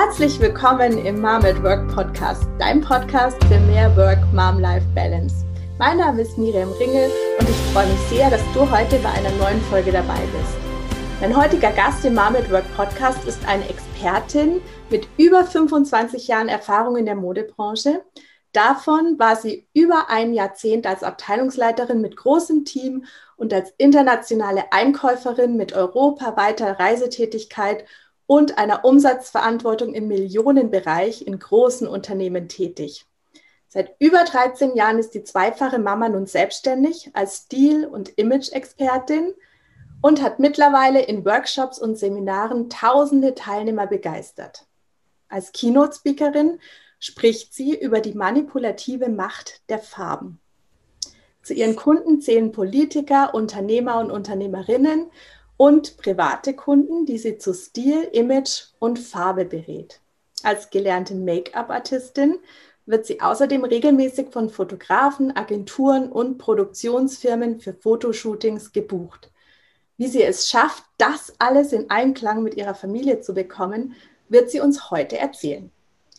Herzlich willkommen im Mom at Work Podcast, dein Podcast für mehr Work-Mom-Life-Balance. Mein Name ist Miriam Ringel und ich freue mich sehr, dass du heute bei einer neuen Folge dabei bist. Mein heutiger Gast im Mom at Work Podcast ist eine Expertin mit über 25 Jahren Erfahrung in der Modebranche. Davon war sie über ein Jahrzehnt als Abteilungsleiterin mit großem Team und als internationale Einkäuferin mit europaweiter Reisetätigkeit und einer Umsatzverantwortung im Millionenbereich in großen Unternehmen tätig. Seit über 13 Jahren ist die zweifache Mama nun selbstständig als Stil- und Image-Expertin und hat mittlerweile in Workshops und Seminaren tausende Teilnehmer begeistert. Als Keynote-Speakerin spricht sie über die manipulative Macht der Farben. Zu ihren Kunden zählen Politiker, Unternehmer und Unternehmerinnen und private Kunden, die sie zu Stil, Image und Farbe berät. Als gelernte Make-up-Artistin wird sie außerdem regelmäßig von Fotografen, Agenturen und Produktionsfirmen für Fotoshootings gebucht. Wie sie es schafft, das alles in Einklang mit ihrer Familie zu bekommen, wird sie uns heute erzählen.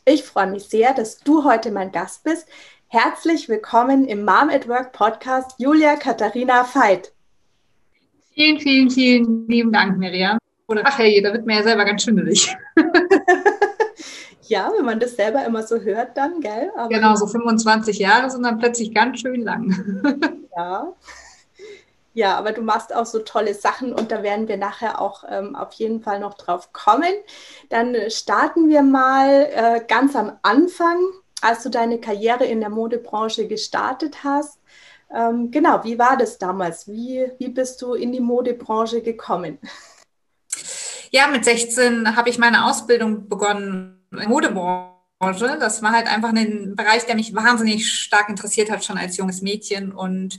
Ich freue mich sehr, dass du heute mein Gast bist. Herzlich willkommen im Mom at Work Podcast, Julia Katharina Veit. Vielen, vielen, vielen lieben Dank, Miriam. Oder ach hey, da wird mir ja selber ganz schwindelig. ja, wenn man das selber immer so hört, dann, gell? Aber genau, so 25 Jahre sind dann plötzlich ganz schön lang. ja. Ja, aber du machst auch so tolle Sachen und da werden wir nachher auch ähm, auf jeden Fall noch drauf kommen. Dann starten wir mal äh, ganz am Anfang, als du deine Karriere in der Modebranche gestartet hast. Ähm, genau, wie war das damals? Wie, wie bist du in die Modebranche gekommen? Ja, mit 16 habe ich meine Ausbildung begonnen in der Modebranche. Das war halt einfach ein Bereich, der mich wahnsinnig stark interessiert hat, schon als junges Mädchen. Und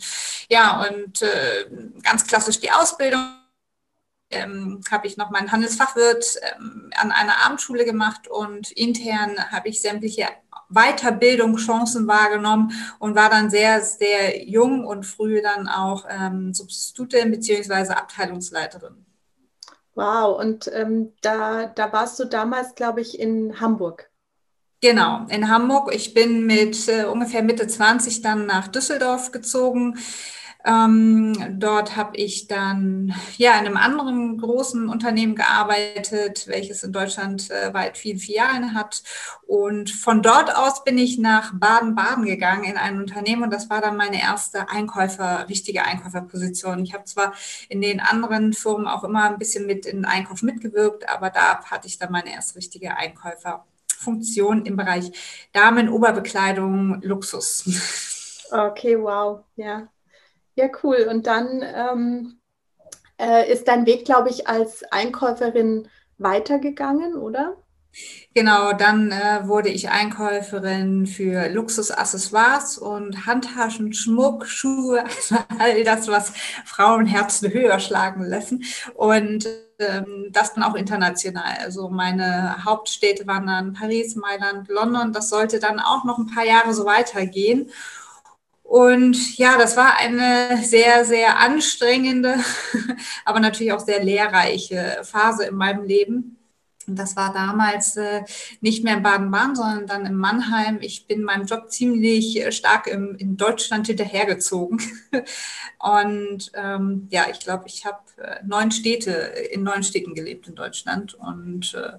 ja, und äh, ganz klassisch die Ausbildung ähm, habe ich noch meinen Handelsfachwirt ähm, an einer Abendschule gemacht und intern habe ich sämtliche Weiterbildungschancen wahrgenommen und war dann sehr, sehr jung und früh dann auch ähm, Substitutin bzw. Abteilungsleiterin. Wow, und ähm, da, da warst du damals, glaube ich, in Hamburg. Genau, in Hamburg. Ich bin mit äh, ungefähr Mitte 20 dann nach Düsseldorf gezogen ähm, dort habe ich dann ja in einem anderen großen Unternehmen gearbeitet, welches in Deutschland äh, weit viele Filialen hat. Und von dort aus bin ich nach Baden-Baden gegangen in ein Unternehmen und das war dann meine erste Einkäufer, richtige Einkäuferposition. Ich habe zwar in den anderen Firmen auch immer ein bisschen mit in Einkauf mitgewirkt, aber da hatte ich dann meine erste richtige Einkäuferfunktion im Bereich Damen-Oberbekleidung, Luxus. Okay, wow, ja. Ja, cool. Und dann ähm, äh, ist dein Weg, glaube ich, als Einkäuferin weitergegangen, oder? Genau, dann äh, wurde ich Einkäuferin für Luxusaccessoires und Handtaschen, Schmuck, Schuhe, also all das, was Frauenherzen höher schlagen lassen. Und ähm, das dann auch international. Also meine Hauptstädte waren dann Paris, Mailand, London. Das sollte dann auch noch ein paar Jahre so weitergehen. Und ja, das war eine sehr, sehr anstrengende, aber natürlich auch sehr lehrreiche Phase in meinem Leben. Und das war damals äh, nicht mehr in Baden-Baden, sondern dann in Mannheim. Ich bin meinem Job ziemlich äh, stark in Deutschland hinterhergezogen. Und ähm, ja, ich glaube, ich habe äh, neun Städte, in neun Städten gelebt in Deutschland. Und äh,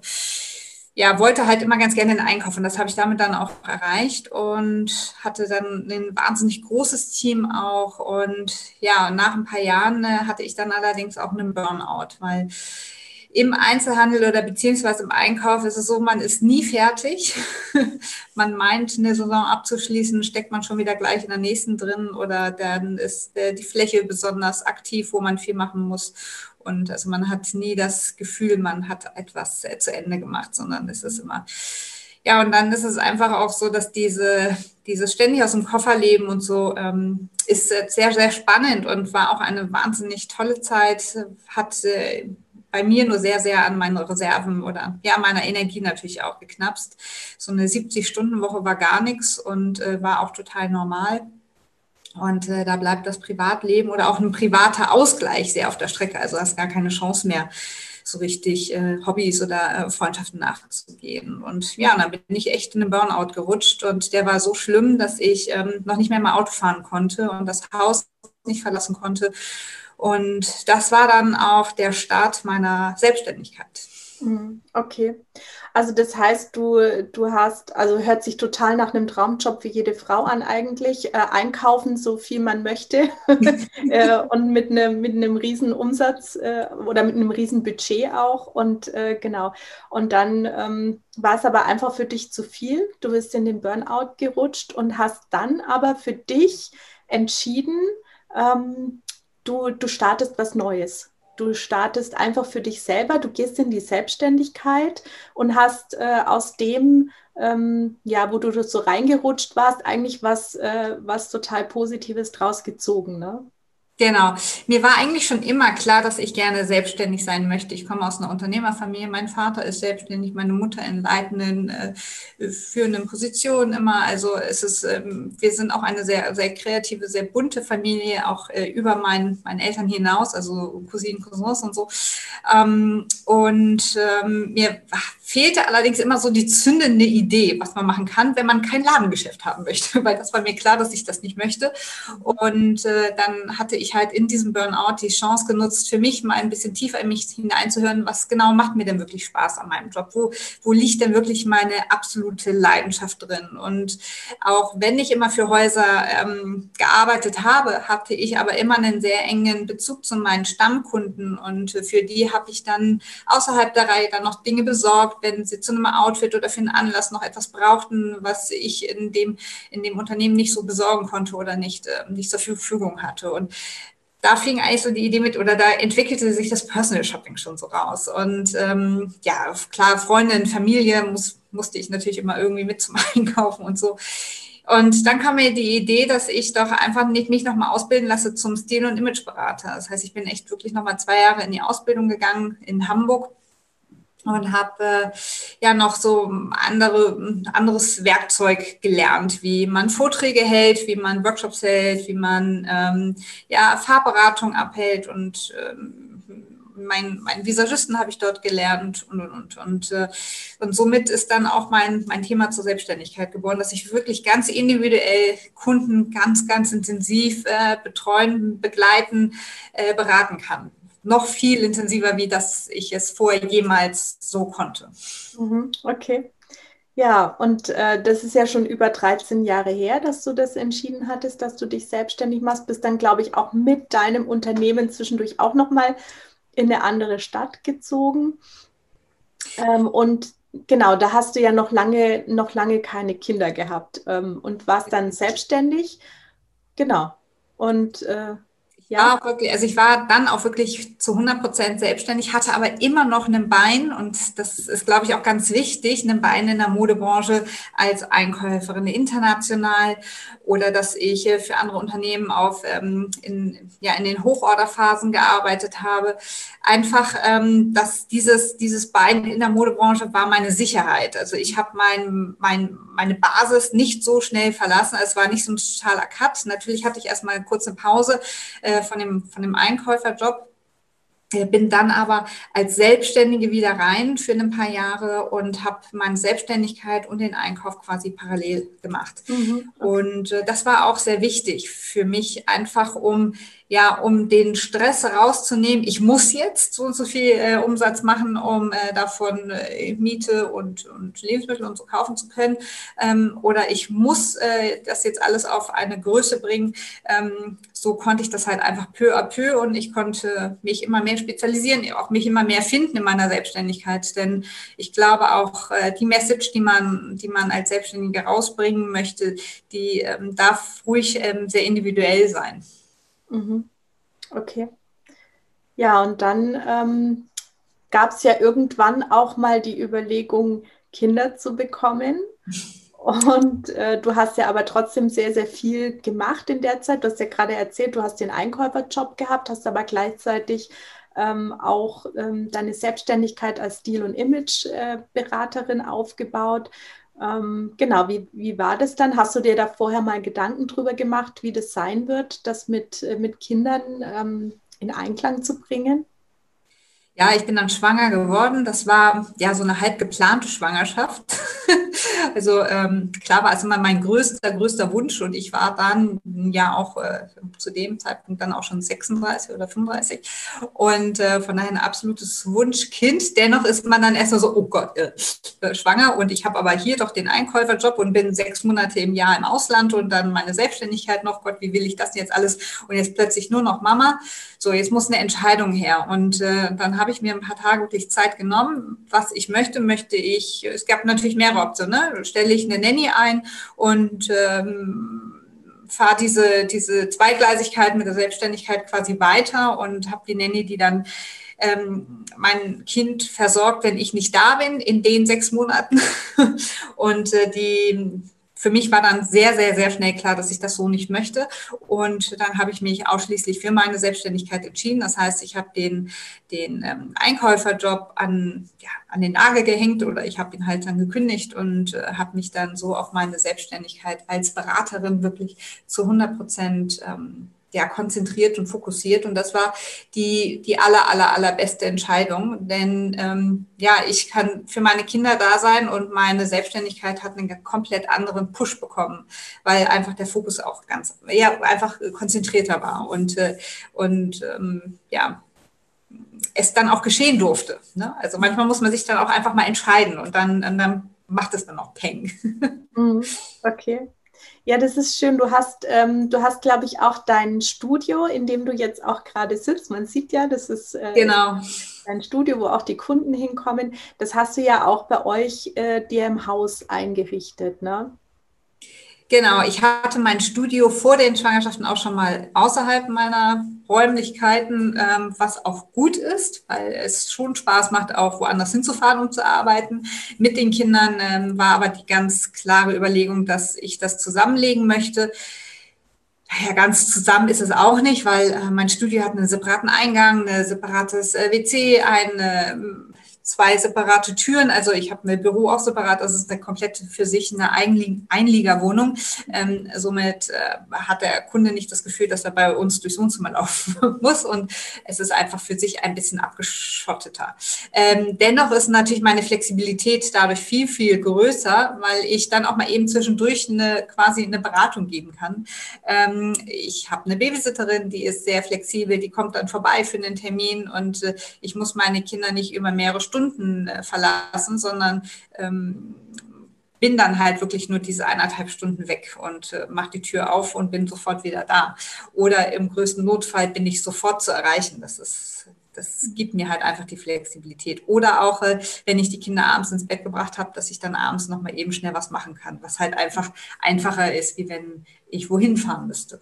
ja, wollte halt immer ganz gerne den Einkauf und das habe ich damit dann auch erreicht und hatte dann ein wahnsinnig großes Team auch und ja, nach ein paar Jahren äh, hatte ich dann allerdings auch einen Burnout, weil im Einzelhandel oder beziehungsweise im Einkauf ist es so, man ist nie fertig. man meint, eine Saison abzuschließen, steckt man schon wieder gleich in der nächsten drin oder dann ist äh, die Fläche besonders aktiv, wo man viel machen muss. Und also man hat nie das Gefühl, man hat etwas zu Ende gemacht, sondern es ist immer, ja, und dann ist es einfach auch so, dass diese, dieses ständig aus dem Koffer leben und so ähm, ist sehr, sehr spannend und war auch eine wahnsinnig tolle Zeit, hat äh, bei mir nur sehr, sehr an meinen Reserven oder ja, meiner Energie natürlich auch geknapst. So eine 70-Stunden-Woche war gar nichts und äh, war auch total normal. Und äh, da bleibt das Privatleben oder auch ein privater Ausgleich sehr auf der Strecke. Also hast gar keine Chance mehr, so richtig äh, Hobbys oder äh, Freundschaften nachzugehen. Und ja, dann bin ich echt in einen Burnout gerutscht und der war so schlimm, dass ich ähm, noch nicht mehr mal Auto fahren konnte und das Haus nicht verlassen konnte. Und das war dann auch der Start meiner Selbstständigkeit. Mhm, okay. Also das heißt, du, du hast, also hört sich total nach einem Traumjob für jede Frau an eigentlich, äh, einkaufen, so viel man möchte äh, und mit einem, mit einem riesen Umsatz äh, oder mit einem riesen Budget auch und äh, genau. Und dann ähm, war es aber einfach für dich zu viel. Du bist in den Burnout gerutscht und hast dann aber für dich entschieden, ähm, du, du startest was Neues. Du startest einfach für dich selber, du gehst in die Selbstständigkeit und hast äh, aus dem, ähm, ja, wo du so reingerutscht warst, eigentlich was, äh, was total Positives draus gezogen. Ne? Genau. Mir war eigentlich schon immer klar, dass ich gerne selbstständig sein möchte. Ich komme aus einer Unternehmerfamilie. Mein Vater ist selbstständig, meine Mutter in leitenden, äh, führenden Positionen immer. Also es ist, ähm, wir sind auch eine sehr, sehr kreative, sehr bunte Familie, auch äh, über meinen, meinen Eltern hinaus, also Cousinen, Cousins und so. Ähm, und ähm, mir fehlte allerdings immer so die zündende Idee, was man machen kann, wenn man kein Ladengeschäft haben möchte, weil das war mir klar, dass ich das nicht möchte. Und äh, dann hatte ich halt in diesem Burnout die Chance genutzt, für mich mal ein bisschen tiefer in mich hineinzuhören, was genau macht mir denn wirklich Spaß an meinem Job? Wo, wo liegt denn wirklich meine absolute Leidenschaft drin? Und auch wenn ich immer für Häuser ähm, gearbeitet habe, hatte ich aber immer einen sehr engen Bezug zu meinen Stammkunden und für die habe ich dann außerhalb der Reihe dann noch Dinge besorgt, wenn sie zu einem Outfit oder für einen Anlass noch etwas brauchten, was ich in dem, in dem Unternehmen nicht so besorgen konnte oder nicht, äh, nicht zur Verfügung hatte. Und da fing eigentlich so die Idee mit, oder da entwickelte sich das Personal Shopping schon so raus. Und ähm, ja, klar, Freundin, Familie muss, musste ich natürlich immer irgendwie mit zum Einkaufen und so. Und dann kam mir die Idee, dass ich doch einfach nicht mich nochmal ausbilden lasse zum Stil- und Imageberater. Das heißt, ich bin echt wirklich nochmal zwei Jahre in die Ausbildung gegangen in Hamburg und habe äh, ja noch so andere, anderes Werkzeug gelernt, wie man Vorträge hält, wie man Workshops hält, wie man ähm, ja, Farbberatung abhält. Und ähm, mein, mein Visagisten habe ich dort gelernt und und und. Und, äh, und somit ist dann auch mein, mein Thema zur Selbstständigkeit geboren, dass ich wirklich ganz individuell Kunden ganz, ganz intensiv äh, betreuen, begleiten, äh, beraten kann noch viel intensiver, wie das ich es vorher jemals so konnte. Mhm, okay. Ja, und äh, das ist ja schon über 13 Jahre her, dass du das entschieden hattest, dass du dich selbstständig machst. Bist dann, glaube ich, auch mit deinem Unternehmen zwischendurch auch nochmal in eine andere Stadt gezogen. Ähm, und genau, da hast du ja noch lange, noch lange keine Kinder gehabt ähm, und warst dann selbstständig. Genau. Und äh, ja, wirklich, also ich war dann auch wirklich zu 100 Prozent selbstständig, hatte aber immer noch ein Bein und das ist, glaube ich, auch ganz wichtig, ein Bein in der Modebranche als Einkäuferin international oder dass ich für andere Unternehmen auf ähm, in, ja, in den Hochorderphasen gearbeitet habe. Einfach, ähm, dass dieses, dieses Bein in der Modebranche war meine Sicherheit. Also ich habe mein, mein, meine Basis nicht so schnell verlassen. Es war nicht so ein totaler Cut. Natürlich hatte ich erstmal eine kurze Pause. Äh, von, dem, von dem Einkäuferjob. Bin dann aber als Selbstständige wieder rein für ein paar Jahre und habe meine Selbstständigkeit und den Einkauf quasi parallel gemacht. Mhm. Und äh, das war auch sehr wichtig für mich, einfach um ja, um den Stress rauszunehmen, ich muss jetzt so und so viel äh, Umsatz machen, um äh, davon äh, Miete und, und Lebensmittel und so kaufen zu können. Ähm, oder ich muss äh, das jetzt alles auf eine Größe bringen. Ähm, so konnte ich das halt einfach peu à peu und ich konnte mich immer mehr spezialisieren, auch mich immer mehr finden in meiner Selbstständigkeit. Denn ich glaube auch, äh, die Message, die man, die man als Selbstständige rausbringen möchte, die ähm, darf ruhig ähm, sehr individuell sein. Mhm. Okay. Ja, und dann ähm, gab es ja irgendwann auch mal die Überlegung, Kinder zu bekommen. Und äh, du hast ja aber trotzdem sehr, sehr viel gemacht in der Zeit. Du hast ja gerade erzählt, du hast den Einkäuferjob gehabt, hast aber gleichzeitig ähm, auch ähm, deine Selbstständigkeit als Stil- und Imageberaterin äh, aufgebaut. Ähm, genau, wie, wie war das dann? Hast du dir da vorher mal Gedanken drüber gemacht, wie das sein wird, das mit, äh, mit Kindern ähm, in Einklang zu bringen? Ja, ich bin dann schwanger geworden. Das war ja so eine halb geplante Schwangerschaft. also ähm, klar war es immer mein größter, größter Wunsch und ich war dann ja auch äh, zu dem Zeitpunkt dann auch schon 36 oder 35 und äh, von daher ein absolutes Wunschkind. Dennoch ist man dann erstmal so, oh Gott, äh, äh, schwanger und ich habe aber hier doch den Einkäuferjob und bin sechs Monate im Jahr im Ausland und dann meine Selbstständigkeit noch. Gott, wie will ich das jetzt alles? Und jetzt plötzlich nur noch Mama. So, jetzt muss eine Entscheidung her und äh, dann habe ich mir ein paar Tage wirklich Zeit genommen, was ich möchte. Möchte ich, es gab natürlich mehrere Optionen, ne? stelle ich eine Nanny ein und ähm, fahre diese, diese Zweigleisigkeit mit der Selbstständigkeit quasi weiter und habe die Nanny, die dann ähm, mein Kind versorgt, wenn ich nicht da bin, in den sechs Monaten. und äh, die für mich war dann sehr, sehr, sehr schnell klar, dass ich das so nicht möchte. Und dann habe ich mich ausschließlich für meine Selbstständigkeit entschieden. Das heißt, ich habe den, den ähm, Einkäuferjob an, ja, an den Nagel gehängt oder ich habe ihn halt dann gekündigt und äh, habe mich dann so auf meine Selbstständigkeit als Beraterin wirklich zu 100 Prozent ähm, ja, konzentriert und fokussiert. Und das war die, die aller, aller, allerbeste Entscheidung. Denn ähm, ja, ich kann für meine Kinder da sein und meine Selbstständigkeit hat einen komplett anderen Push bekommen, weil einfach der Fokus auch ganz, ja, einfach konzentrierter war. Und, äh, und ähm, ja, es dann auch geschehen durfte. Ne? Also manchmal muss man sich dann auch einfach mal entscheiden und dann, und dann macht es dann auch Peng. Mhm. Okay. Ja, das ist schön. Du hast, ähm, du hast, glaube ich, auch dein Studio, in dem du jetzt auch gerade sitzt. Man sieht ja, das ist äh, genau. dein Studio, wo auch die Kunden hinkommen. Das hast du ja auch bei euch äh, dir im Haus eingerichtet, ne? Genau, ich hatte mein Studio vor den Schwangerschaften auch schon mal außerhalb meiner Räumlichkeiten, ähm, was auch gut ist, weil es schon Spaß macht, auch woanders hinzufahren, um zu arbeiten. Mit den Kindern ähm, war aber die ganz klare Überlegung, dass ich das zusammenlegen möchte. Ja, ganz zusammen ist es auch nicht, weil äh, mein Studio hat einen separaten Eingang, ein separates äh, WC, eine zwei separate Türen. Also ich habe ein Büro auch separat, das ist eine komplett für sich eine Einliegerwohnung. Ähm, somit äh, hat der Kunde nicht das Gefühl, dass er bei uns durchs Wohnzimmer laufen muss und es ist einfach für sich ein bisschen abgeschotteter. Ähm, dennoch ist natürlich meine Flexibilität dadurch viel, viel größer, weil ich dann auch mal eben zwischendurch eine quasi eine Beratung geben kann. Ähm, ich habe eine Babysitterin, die ist sehr flexibel, die kommt dann vorbei für einen Termin und äh, ich muss meine Kinder nicht über mehrere Stunden äh, verlassen, sondern ähm, bin dann halt wirklich nur diese eineinhalb Stunden weg und äh, mache die Tür auf und bin sofort wieder da. Oder im größten Notfall bin ich sofort zu erreichen. Das ist das gibt mir halt einfach die Flexibilität. Oder auch, wenn ich die Kinder abends ins Bett gebracht habe, dass ich dann abends nochmal eben schnell was machen kann, was halt einfach einfacher ist, wie wenn ich wohin fahren müsste.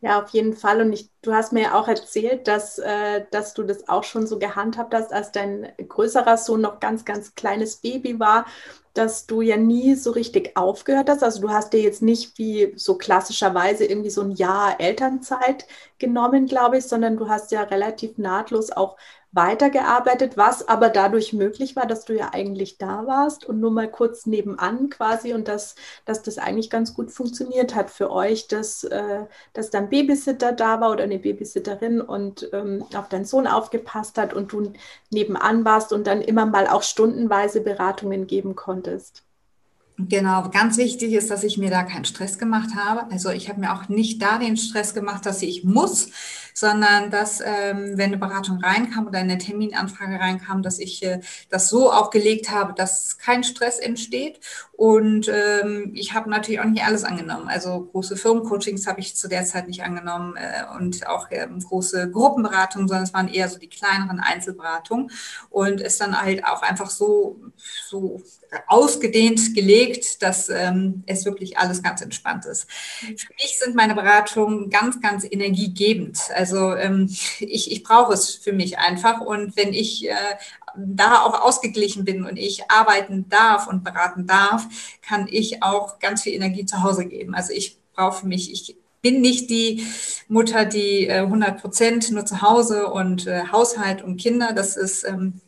Ja, auf jeden Fall. Und ich, du hast mir ja auch erzählt, dass, äh, dass du das auch schon so gehandhabt hast, als dein größerer Sohn noch ganz, ganz kleines Baby war, dass du ja nie so richtig aufgehört hast. Also du hast dir jetzt nicht wie so klassischerweise irgendwie so ein Jahr Elternzeit genommen, glaube ich, sondern du hast ja relativ nahtlos auch weitergearbeitet, was aber dadurch möglich war, dass du ja eigentlich da warst und nur mal kurz nebenan quasi und dass, dass das eigentlich ganz gut funktioniert hat für euch, dass, äh, dass dann Babysitter da war oder eine Babysitterin und ähm, auf deinen Sohn aufgepasst hat und du nebenan warst und dann immer mal auch stundenweise Beratungen geben konntest. Genau, ganz wichtig ist, dass ich mir da keinen Stress gemacht habe. Also ich habe mir auch nicht da den Stress gemacht, dass ich muss, sondern dass, ähm, wenn eine Beratung reinkam oder eine Terminanfrage reinkam, dass ich äh, das so auch gelegt habe, dass kein Stress entsteht. Und ähm, ich habe natürlich auch nicht alles angenommen. Also große Firmencoachings habe ich zu der Zeit nicht angenommen äh, und auch ähm, große Gruppenberatungen, sondern es waren eher so die kleineren Einzelberatungen und ist dann halt auch einfach so, so ausgedehnt gelegt, dass ähm, es wirklich alles ganz entspannt ist. Für mich sind meine Beratungen ganz, ganz energiegebend. Also ähm, ich, ich brauche es für mich einfach. Und wenn ich äh, da auch ausgeglichen bin und ich arbeiten darf und beraten darf, kann ich auch ganz viel Energie zu Hause geben. Also ich brauche für mich, ich bin nicht die Mutter, die äh, 100 Prozent nur zu Hause und äh, Haushalt und Kinder. Das ist ähm,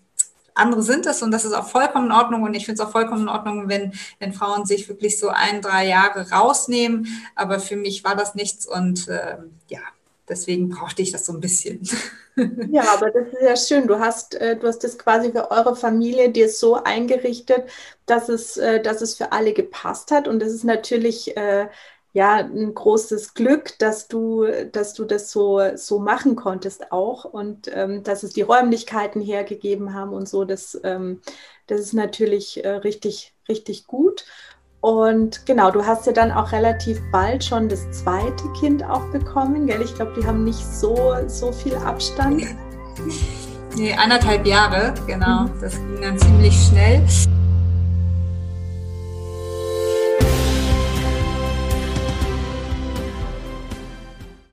andere sind es und das ist auch vollkommen in Ordnung und ich finde es auch vollkommen in Ordnung, wenn, wenn Frauen sich wirklich so ein, drei Jahre rausnehmen. Aber für mich war das nichts und äh, ja, deswegen brauchte ich das so ein bisschen. Ja, aber das ist ja schön. Du hast, äh, du hast das quasi für eure Familie dir so eingerichtet, dass es, äh, dass es für alle gepasst hat. Und das ist natürlich äh, ja ein großes Glück, dass du, dass du das so, so machen konntest auch und ähm, dass es die Räumlichkeiten hergegeben haben und so. Das, ähm, das ist natürlich äh, richtig, richtig gut. Und genau, du hast ja dann auch relativ bald schon das zweite Kind auch bekommen, gell? Ich glaube, die haben nicht so, so viel Abstand. Nee, anderthalb Jahre, genau. Mhm. Das ging dann ziemlich schnell.